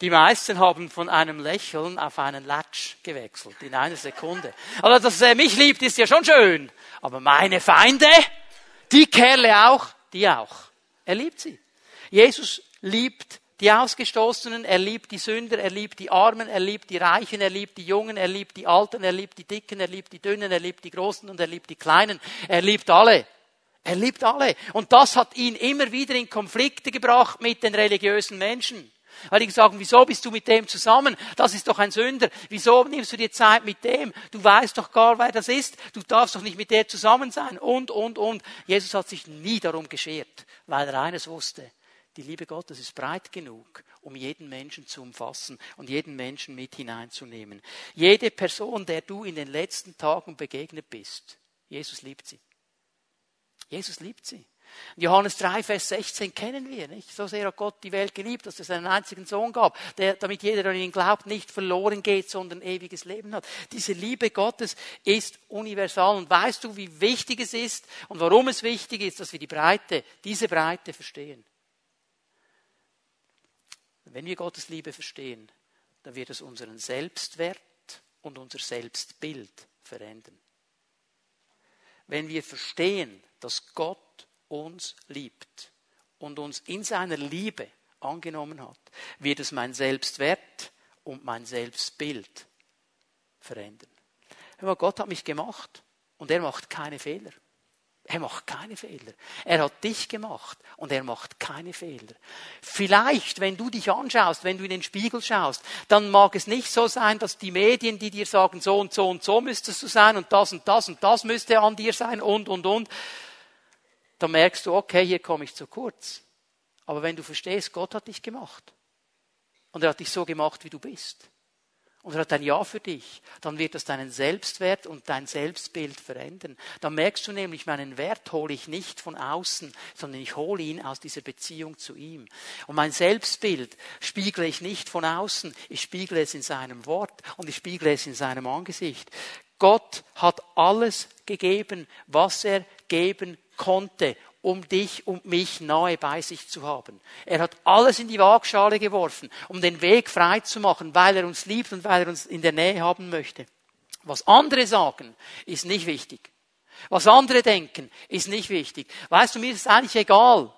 Die meisten haben von einem Lächeln auf einen Latsch gewechselt in einer Sekunde. Aber dass er mich liebt, ist ja schon schön. Aber meine Feinde, die Kerle auch, die auch. Er liebt sie. Jesus liebt die Ausgestoßenen, er liebt die Sünder, er liebt die Armen, er liebt die Reichen, er liebt die Jungen, er liebt die Alten, er liebt die Dicken, er liebt die Dünnen, er liebt die Großen und er liebt die Kleinen. Er liebt alle. Er liebt alle. Und das hat ihn immer wieder in Konflikte gebracht mit den religiösen Menschen. Weil die sagen, wieso bist du mit dem zusammen? Das ist doch ein Sünder. Wieso nimmst du dir Zeit mit dem? Du weißt doch gar, wer das ist. Du darfst doch nicht mit der zusammen sein. Und, und, und. Jesus hat sich nie darum geschert, weil er eines wusste. Die Liebe Gottes ist breit genug, um jeden Menschen zu umfassen und jeden Menschen mit hineinzunehmen. Jede Person, der du in den letzten Tagen begegnet bist, Jesus liebt sie. Jesus liebt sie. Johannes 3, Vers 16 kennen wir, nicht? So sehr hat Gott die Welt geliebt, dass es einen einzigen Sohn gab, der, damit jeder, der an ihn glaubt, nicht verloren geht, sondern ewiges Leben hat. Diese Liebe Gottes ist universal. Und weißt du, wie wichtig es ist und warum es wichtig ist, dass wir die Breite, diese Breite verstehen? Wenn wir Gottes Liebe verstehen, dann wird es unseren Selbstwert und unser Selbstbild verändern. Wenn wir verstehen, dass Gott uns liebt und uns in seiner Liebe angenommen hat, wird es mein Selbstwert und mein Selbstbild verändern. Gott hat mich gemacht und er macht keine Fehler. Er macht keine Fehler. Er hat dich gemacht und er macht keine Fehler. Vielleicht, wenn du dich anschaust, wenn du in den Spiegel schaust, dann mag es nicht so sein, dass die Medien, die dir sagen, so und so und so müsstest du sein und das und das und das müsste an dir sein und und und, dann merkst du, okay, hier komme ich zu kurz. Aber wenn du verstehst, Gott hat dich gemacht und er hat dich so gemacht, wie du bist und er hat ein Ja für dich, dann wird das deinen Selbstwert und dein Selbstbild verändern. Dann merkst du nämlich, meinen Wert hole ich nicht von außen, sondern ich hole ihn aus dieser Beziehung zu ihm. Und mein Selbstbild spiegle ich nicht von außen, ich spiegle es in seinem Wort und ich spiegle es in seinem Angesicht. Gott hat alles gegeben, was er geben konnte um dich und mich nahe bei sich zu haben. Er hat alles in die Waagschale geworfen, um den Weg frei zu machen, weil er uns liebt und weil er uns in der Nähe haben möchte. Was andere sagen, ist nicht wichtig. Was andere denken, ist nicht wichtig. Weißt du, mir ist es eigentlich egal,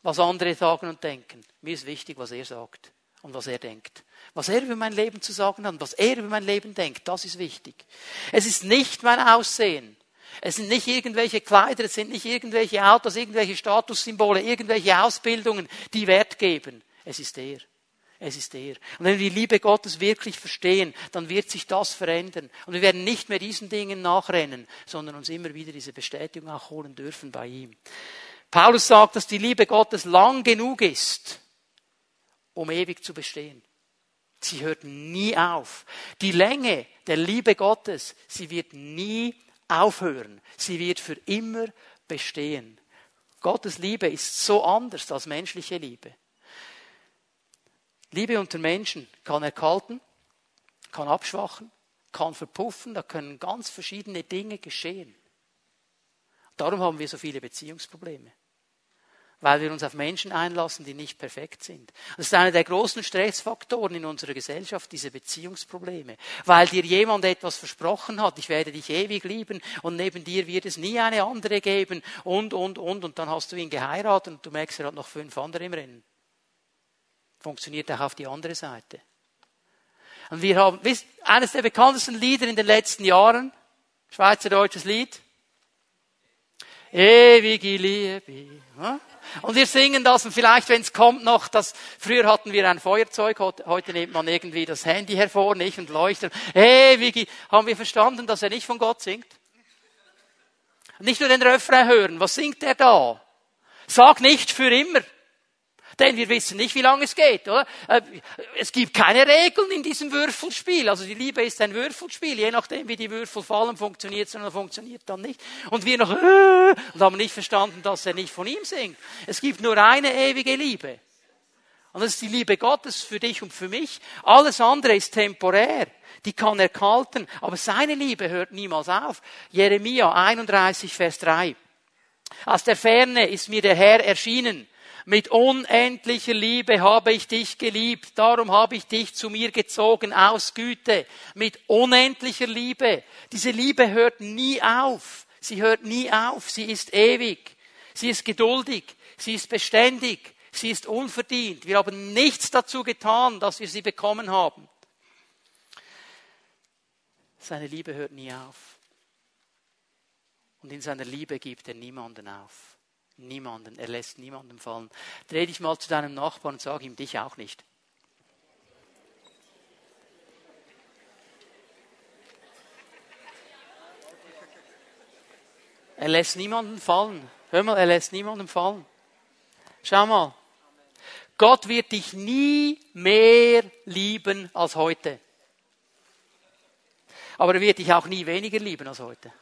was andere sagen und denken. Mir ist wichtig, was er sagt und was er denkt. Was er über mein Leben zu sagen hat, was er über mein Leben denkt, das ist wichtig. Es ist nicht mein Aussehen. Es sind nicht irgendwelche Kleider, es sind nicht irgendwelche Autos, irgendwelche Statussymbole, irgendwelche Ausbildungen, die Wert geben. Es ist er. Es ist er. Und wenn wir die Liebe Gottes wirklich verstehen, dann wird sich das verändern. Und wir werden nicht mehr diesen Dingen nachrennen, sondern uns immer wieder diese Bestätigung auch holen dürfen bei ihm. Paulus sagt, dass die Liebe Gottes lang genug ist, um ewig zu bestehen. Sie hört nie auf. Die Länge der Liebe Gottes, sie wird nie aufhören. Sie wird für immer bestehen. Gottes Liebe ist so anders als menschliche Liebe. Liebe unter Menschen kann erkalten, kann abschwachen, kann verpuffen, da können ganz verschiedene Dinge geschehen. Darum haben wir so viele Beziehungsprobleme weil wir uns auf Menschen einlassen, die nicht perfekt sind. Das ist einer der großen Stressfaktoren in unserer Gesellschaft, diese Beziehungsprobleme. Weil dir jemand etwas versprochen hat, ich werde dich ewig lieben und neben dir wird es nie eine andere geben und, und, und, und dann hast du ihn geheiratet und du merkst, er hat noch fünf andere im Rennen. Funktioniert auch auf die andere Seite. Und wir haben, wisst, eines der bekanntesten Lieder in den letzten Jahren, Schweizerdeutsches Lied, ewige Liebe. Und wir singen das und vielleicht, wenn es kommt, noch, dass früher hatten wir ein Feuerzeug, heute nimmt man irgendwie das Handy hervor, nicht und leuchtet. Ewige, haben wir verstanden, dass er nicht von Gott singt? Nicht nur den Refrain hören. Was singt er da? Sag nicht für immer. Denn wir wissen nicht, wie lange es geht, oder? Äh, es gibt keine Regeln in diesem Würfelspiel. Also die Liebe ist ein Würfelspiel. Je nachdem, wie die Würfel fallen, funktioniert es oder funktioniert dann nicht. Und wir noch, äh, und haben nicht verstanden, dass er nicht von ihm singt. Es gibt nur eine ewige Liebe. Und das ist die Liebe Gottes für dich und für mich. Alles andere ist temporär. Die kann erkalten. Aber seine Liebe hört niemals auf. Jeremia 31, Vers 3. Aus der Ferne ist mir der Herr erschienen Mit unendlicher Liebe habe ich dich geliebt, darum habe ich dich zu mir gezogen aus Güte. Mit unendlicher Liebe. Diese Liebe hört nie auf. Sie hört nie auf. Sie ist ewig. Sie ist geduldig. Sie ist beständig. Sie ist unverdient. Wir haben nichts dazu getan, dass wir sie bekommen haben. Seine Liebe hört nie auf. Und in seiner Liebe gibt er niemanden auf. Niemanden. Er lässt niemanden fallen. Dreh dich mal zu deinem Nachbarn und sag ihm dich auch nicht. Er lässt niemanden fallen. Hör mal, er lässt niemanden fallen. Schau mal. Gott wird dich nie mehr lieben als heute. Aber er wird dich auch nie weniger lieben als heute.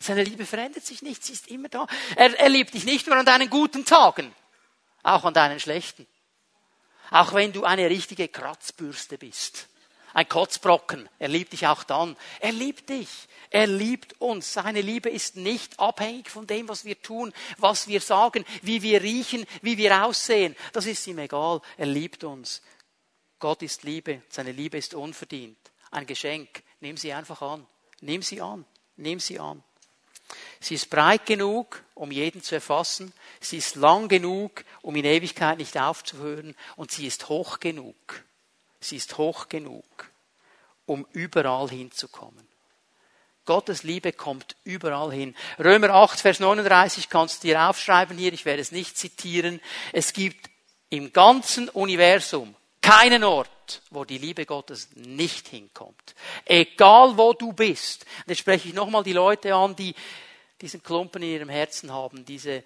Seine Liebe verändert sich nicht, sie ist immer da. Er, er liebt dich nicht nur an deinen guten Tagen, auch an deinen schlechten. Auch wenn du eine richtige Kratzbürste bist. Ein Kotzbrocken. Er liebt dich auch dann. Er liebt dich. Er liebt uns. Seine Liebe ist nicht abhängig von dem, was wir tun, was wir sagen, wie wir riechen, wie wir aussehen. Das ist ihm egal. Er liebt uns. Gott ist Liebe. Seine Liebe ist unverdient. Ein Geschenk. Nimm sie einfach an. Nimm sie an. Nimm sie an. Sie ist breit genug, um jeden zu erfassen. Sie ist lang genug, um in Ewigkeit nicht aufzuhören. Und sie ist hoch genug. Sie ist hoch genug, um überall hinzukommen. Gottes Liebe kommt überall hin. Römer 8, Vers 39 kannst du dir aufschreiben hier, ich werde es nicht zitieren. Es gibt im ganzen Universum keinen Ort, wo die Liebe Gottes nicht hinkommt. Egal wo du bist. Und jetzt spreche ich nochmal die Leute an, die diesen Klumpen in ihrem Herzen haben, diese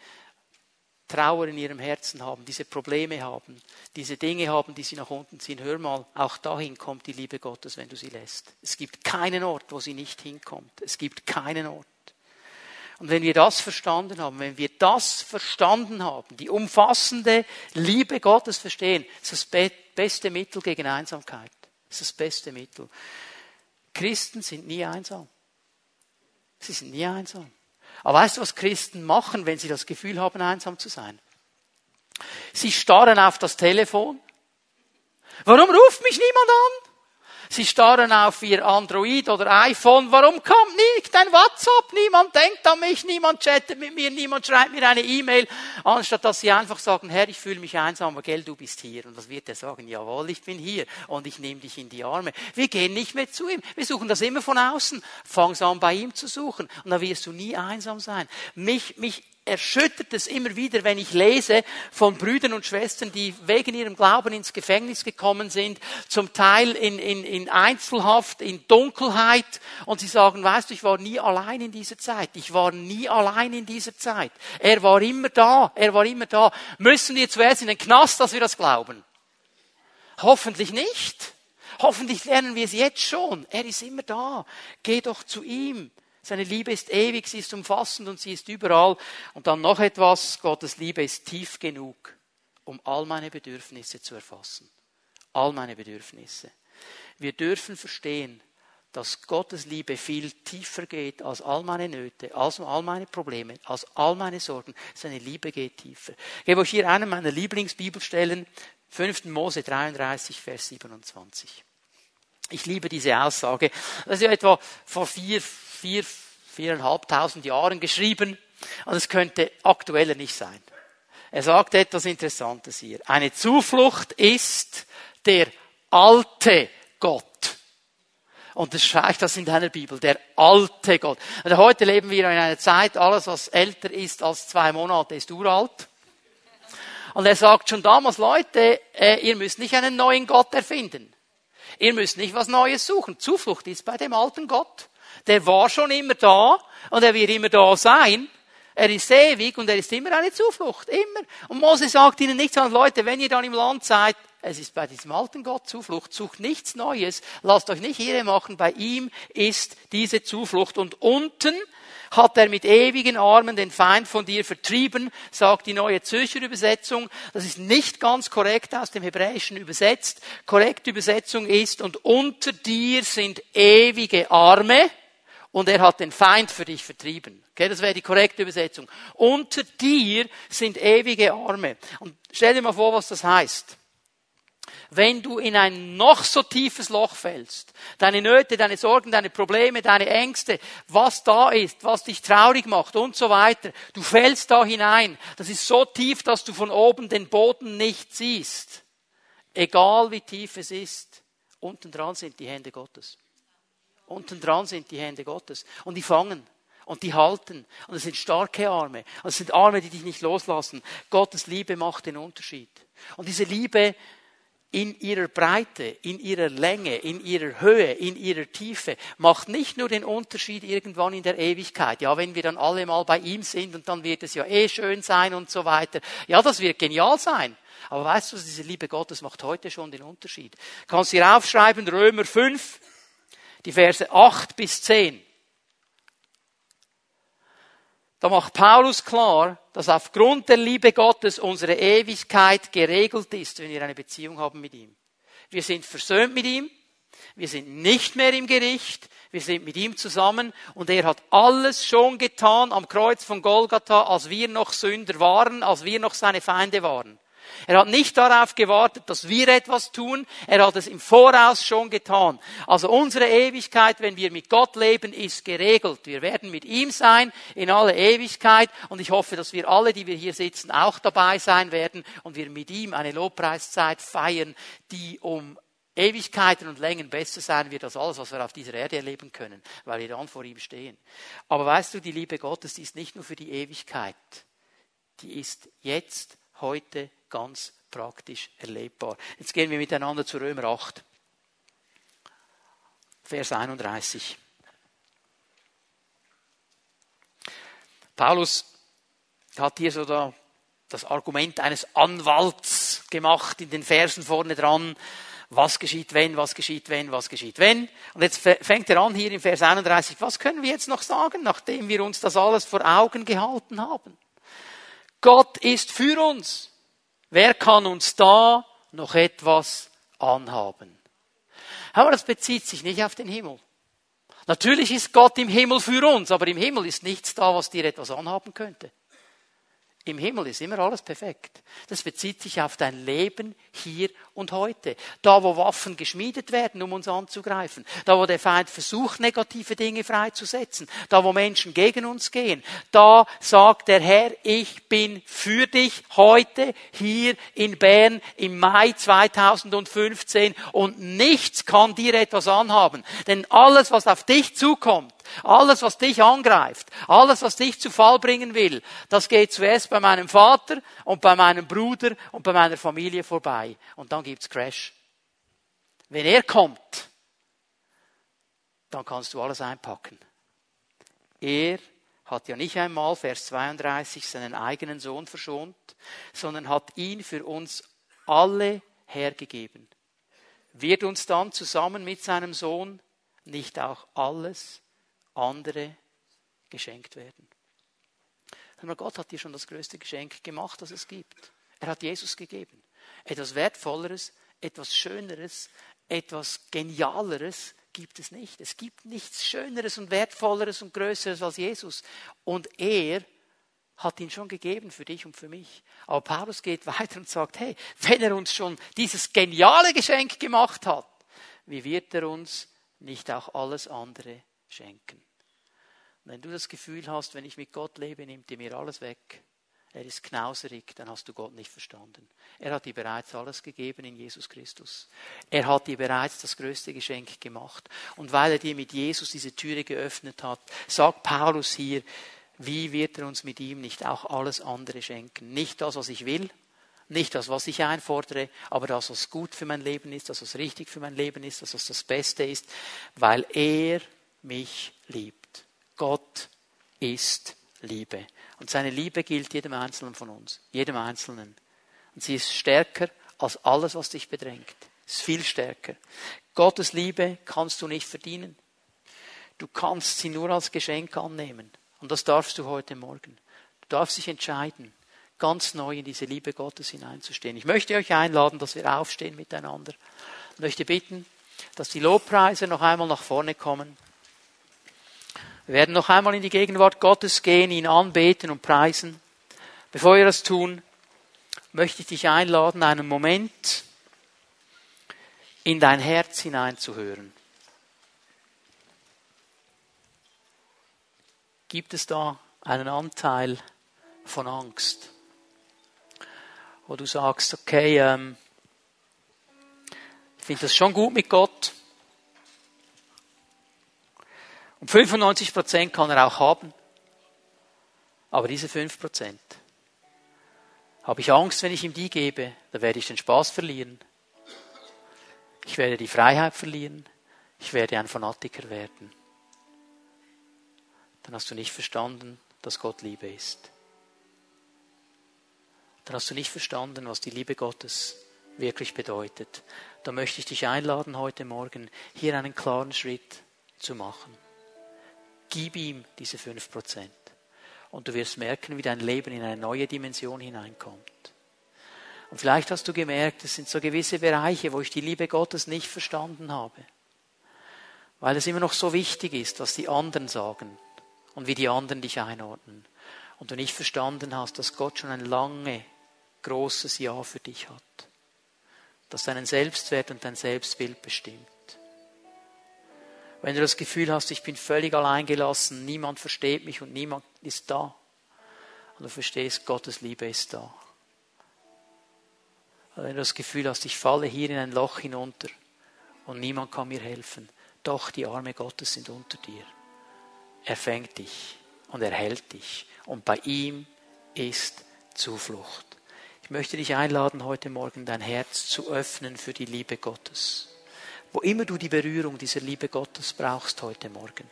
Trauer in ihrem Herzen haben, diese Probleme haben, diese Dinge haben, die sie nach unten ziehen. Hör mal, auch dahin kommt die Liebe Gottes, wenn du sie lässt. Es gibt keinen Ort, wo sie nicht hinkommt. Es gibt keinen Ort. Und wenn wir das verstanden haben, wenn wir das verstanden haben, die umfassende Liebe Gottes verstehen, ist das beste Mittel gegen Einsamkeit. Das ist das beste Mittel. Christen sind nie einsam. Sie sind nie einsam. Aber weißt du, was Christen machen, wenn sie das Gefühl haben, einsam zu sein? Sie starren auf das Telefon. Warum ruft mich niemand an? Sie starren auf ihr Android oder iPhone. Warum kommt nicht ein WhatsApp? Niemand denkt an mich, niemand chattet mit mir, niemand schreibt mir eine E-Mail. Anstatt dass sie einfach sagen, Herr, ich fühle mich einsam, aber gell, du bist hier. Und was wird er sagen? Jawohl, ich bin hier und ich nehme dich in die Arme. Wir gehen nicht mehr zu ihm. Wir suchen das immer von außen. Fang's an, bei ihm zu suchen. Und dann wirst du nie einsam sein. Mich, mich erschüttert es immer wieder, wenn ich lese von Brüdern und Schwestern, die wegen ihrem Glauben ins Gefängnis gekommen sind, zum Teil in, in, in Einzelhaft, in Dunkelheit, und sie sagen, weißt du, ich war nie allein in dieser Zeit. Ich war nie allein in dieser Zeit. Er war immer da. Er war immer da. Müssen wir zuerst in den Knast, dass wir das glauben? Hoffentlich nicht. Hoffentlich lernen wir es jetzt schon. Er ist immer da. Geh doch zu ihm. Seine Liebe ist ewig, sie ist umfassend und sie ist überall. Und dann noch etwas, Gottes Liebe ist tief genug, um all meine Bedürfnisse zu erfassen. All meine Bedürfnisse. Wir dürfen verstehen, dass Gottes Liebe viel tiefer geht als all meine Nöte, als all meine Probleme, als all meine Sorgen. Seine Liebe geht tiefer. Ich gebe euch hier eine meiner Lieblingsbibelstellen, 5. Mose 33, Vers 27. Ich liebe diese Aussage. Das ist ja etwa vor vier, vier, viereinhalbtausend Jahren geschrieben und es könnte aktueller nicht sein. Er sagt etwas Interessantes hier. Eine Zuflucht ist der alte Gott. Und das schreibt das in deiner Bibel, der alte Gott. Und heute leben wir in einer Zeit, alles was älter ist als zwei Monate ist uralt. Und er sagt schon damals, Leute, äh, ihr müsst nicht einen neuen Gott erfinden. Ihr müsst nicht was Neues suchen. Zuflucht ist bei dem alten Gott der war schon immer da und er wird immer da sein. Er ist ewig und er ist immer eine Zuflucht. Immer. Und Mose sagt ihnen nicht, sondern Leute, wenn ihr dann im Land seid, es ist bei diesem alten Gott Zuflucht, sucht nichts Neues, lasst euch nicht irre machen, bei ihm ist diese Zuflucht. Und unten hat er mit ewigen Armen den Feind von dir vertrieben, sagt die neue Zürcher Übersetzung. Das ist nicht ganz korrekt aus dem Hebräischen übersetzt. Korrekte Übersetzung ist, und unter dir sind ewige Arme und er hat den Feind für dich vertrieben. Okay, das wäre die korrekte Übersetzung. Unter dir sind ewige Arme. Und stell dir mal vor, was das heißt. Wenn du in ein noch so tiefes Loch fällst, deine Nöte, deine Sorgen, deine Probleme, deine Ängste, was da ist, was dich traurig macht und so weiter, du fällst da hinein. Das ist so tief, dass du von oben den Boden nicht siehst. Egal wie tief es ist, unten dran sind die Hände Gottes. Unten dran sind die Hände Gottes. Und die fangen. Und die halten. Und es sind starke Arme. Und es sind Arme, die dich nicht loslassen. Gottes Liebe macht den Unterschied. Und diese Liebe in ihrer Breite, in ihrer Länge, in ihrer Höhe, in ihrer Tiefe macht nicht nur den Unterschied irgendwann in der Ewigkeit. Ja, wenn wir dann alle mal bei ihm sind und dann wird es ja eh schön sein und so weiter. Ja, das wird genial sein. Aber weißt du, diese Liebe Gottes macht heute schon den Unterschied. Kannst du hier aufschreiben, Römer 5, die Verse 8 bis 10. Da macht Paulus klar, dass aufgrund der Liebe Gottes unsere Ewigkeit geregelt ist, wenn wir eine Beziehung haben mit ihm. Wir sind versöhnt mit ihm, wir sind nicht mehr im Gericht, wir sind mit ihm zusammen und er hat alles schon getan am Kreuz von Golgatha, als wir noch Sünder waren, als wir noch seine Feinde waren. Er hat nicht darauf gewartet, dass wir etwas tun. Er hat es im Voraus schon getan. Also unsere Ewigkeit, wenn wir mit Gott leben, ist geregelt. Wir werden mit ihm sein in alle Ewigkeit. Und ich hoffe, dass wir alle, die wir hier sitzen, auch dabei sein werden und wir mit ihm eine Lobpreiszeit feiern, die um Ewigkeiten und Längen besser sein wird als alles, was wir auf dieser Erde erleben können, weil wir dann vor ihm stehen. Aber weißt du, die Liebe Gottes, die ist nicht nur für die Ewigkeit. Die ist jetzt, heute ganz praktisch erlebbar. Jetzt gehen wir miteinander zu Römer 8, Vers 31. Paulus hat hier so da das Argument eines Anwalts gemacht in den Versen vorne dran. Was geschieht wenn, was geschieht wenn, was geschieht wenn. Und jetzt fängt er an hier im Vers 31. Was können wir jetzt noch sagen, nachdem wir uns das alles vor Augen gehalten haben? Gott ist für uns. Wer kann uns da noch etwas anhaben? Aber das bezieht sich nicht auf den Himmel. Natürlich ist Gott im Himmel für uns, aber im Himmel ist nichts da, was dir etwas anhaben könnte. Im Himmel ist immer alles perfekt. Das bezieht sich auf dein Leben hier und heute. Da, wo Waffen geschmiedet werden, um uns anzugreifen. Da, wo der Feind versucht, negative Dinge freizusetzen. Da, wo Menschen gegen uns gehen. Da sagt der Herr, ich bin für dich heute hier in Bern im Mai 2015 und nichts kann dir etwas anhaben. Denn alles, was auf dich zukommt, alles, was dich angreift, alles, was dich zu Fall bringen will, das geht zuerst bei meinem Vater und bei meinem Bruder und bei meiner Familie vorbei. Und dann gibt's Crash. Wenn er kommt, dann kannst du alles einpacken. Er hat ja nicht einmal, Vers 32, seinen eigenen Sohn verschont, sondern hat ihn für uns alle hergegeben. Wird uns dann zusammen mit seinem Sohn nicht auch alles andere geschenkt werden. Gott hat dir schon das größte Geschenk gemacht, das es gibt. Er hat Jesus gegeben. Etwas Wertvolleres, etwas Schöneres, etwas Genialeres gibt es nicht. Es gibt nichts Schöneres und Wertvolleres und Größeres als Jesus. Und er hat ihn schon gegeben für dich und für mich. Aber Paulus geht weiter und sagt, hey, wenn er uns schon dieses geniale Geschenk gemacht hat, wie wird er uns nicht auch alles andere schenken? Wenn du das Gefühl hast, wenn ich mit Gott lebe, nimmt er mir alles weg. Er ist knauserig, dann hast du Gott nicht verstanden. Er hat dir bereits alles gegeben in Jesus Christus. Er hat dir bereits das größte Geschenk gemacht. Und weil er dir mit Jesus diese Türe geöffnet hat, sagt Paulus hier, wie wird er uns mit ihm nicht auch alles andere schenken? Nicht das, was ich will, nicht das, was ich einfordere, aber das, was gut für mein Leben ist, das, was richtig für mein Leben ist, das, was das Beste ist, weil er mich liebt. Gott ist Liebe. Und seine Liebe gilt jedem Einzelnen von uns, jedem Einzelnen. Und sie ist stärker als alles, was dich bedrängt. Ist viel stärker. Gottes Liebe kannst du nicht verdienen. Du kannst sie nur als Geschenk annehmen. Und das darfst du heute Morgen. Du darfst dich entscheiden, ganz neu in diese Liebe Gottes hineinzustehen. Ich möchte euch einladen, dass wir aufstehen miteinander. Ich möchte bitten, dass die Lobpreise noch einmal nach vorne kommen. Wir werden noch einmal in die Gegenwart Gottes gehen, ihn anbeten und preisen. Bevor wir das tun, möchte ich dich einladen, einen Moment in dein Herz hineinzuhören. Gibt es da einen Anteil von Angst? Wo du sagst, okay, ähm, ich finde das schon gut mit Gott, und 95 Prozent kann er auch haben. Aber diese 5 Prozent habe ich Angst, wenn ich ihm die gebe, da werde ich den Spaß verlieren. Ich werde die Freiheit verlieren. Ich werde ein Fanatiker werden. Dann hast du nicht verstanden, dass Gott Liebe ist. Dann hast du nicht verstanden, was die Liebe Gottes wirklich bedeutet. Da möchte ich dich einladen, heute Morgen hier einen klaren Schritt zu machen. Gib ihm diese fünf Prozent. Und du wirst merken, wie dein Leben in eine neue Dimension hineinkommt. Und vielleicht hast du gemerkt, es sind so gewisse Bereiche, wo ich die Liebe Gottes nicht verstanden habe. Weil es immer noch so wichtig ist, was die anderen sagen und wie die anderen dich einordnen. Und du nicht verstanden hast, dass Gott schon ein lange, großes Ja für dich hat. Das deinen Selbstwert und dein Selbstbild bestimmt. Wenn du das Gefühl hast, ich bin völlig alleingelassen, niemand versteht mich und niemand ist da. Und du verstehst, Gottes Liebe ist da. Wenn du das Gefühl hast, ich falle hier in ein Loch hinunter und niemand kann mir helfen, doch die Arme Gottes sind unter dir. Er fängt dich und er hält dich und bei ihm ist Zuflucht. Ich möchte dich einladen, heute Morgen dein Herz zu öffnen für die Liebe Gottes. Wo immer du die Berührung dieser Liebe Gottes brauchst heute Morgen,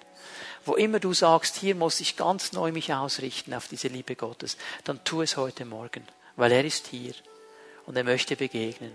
wo immer du sagst, hier muss ich ganz neu mich ausrichten auf diese Liebe Gottes, dann tu es heute Morgen, weil er ist hier und er möchte begegnen.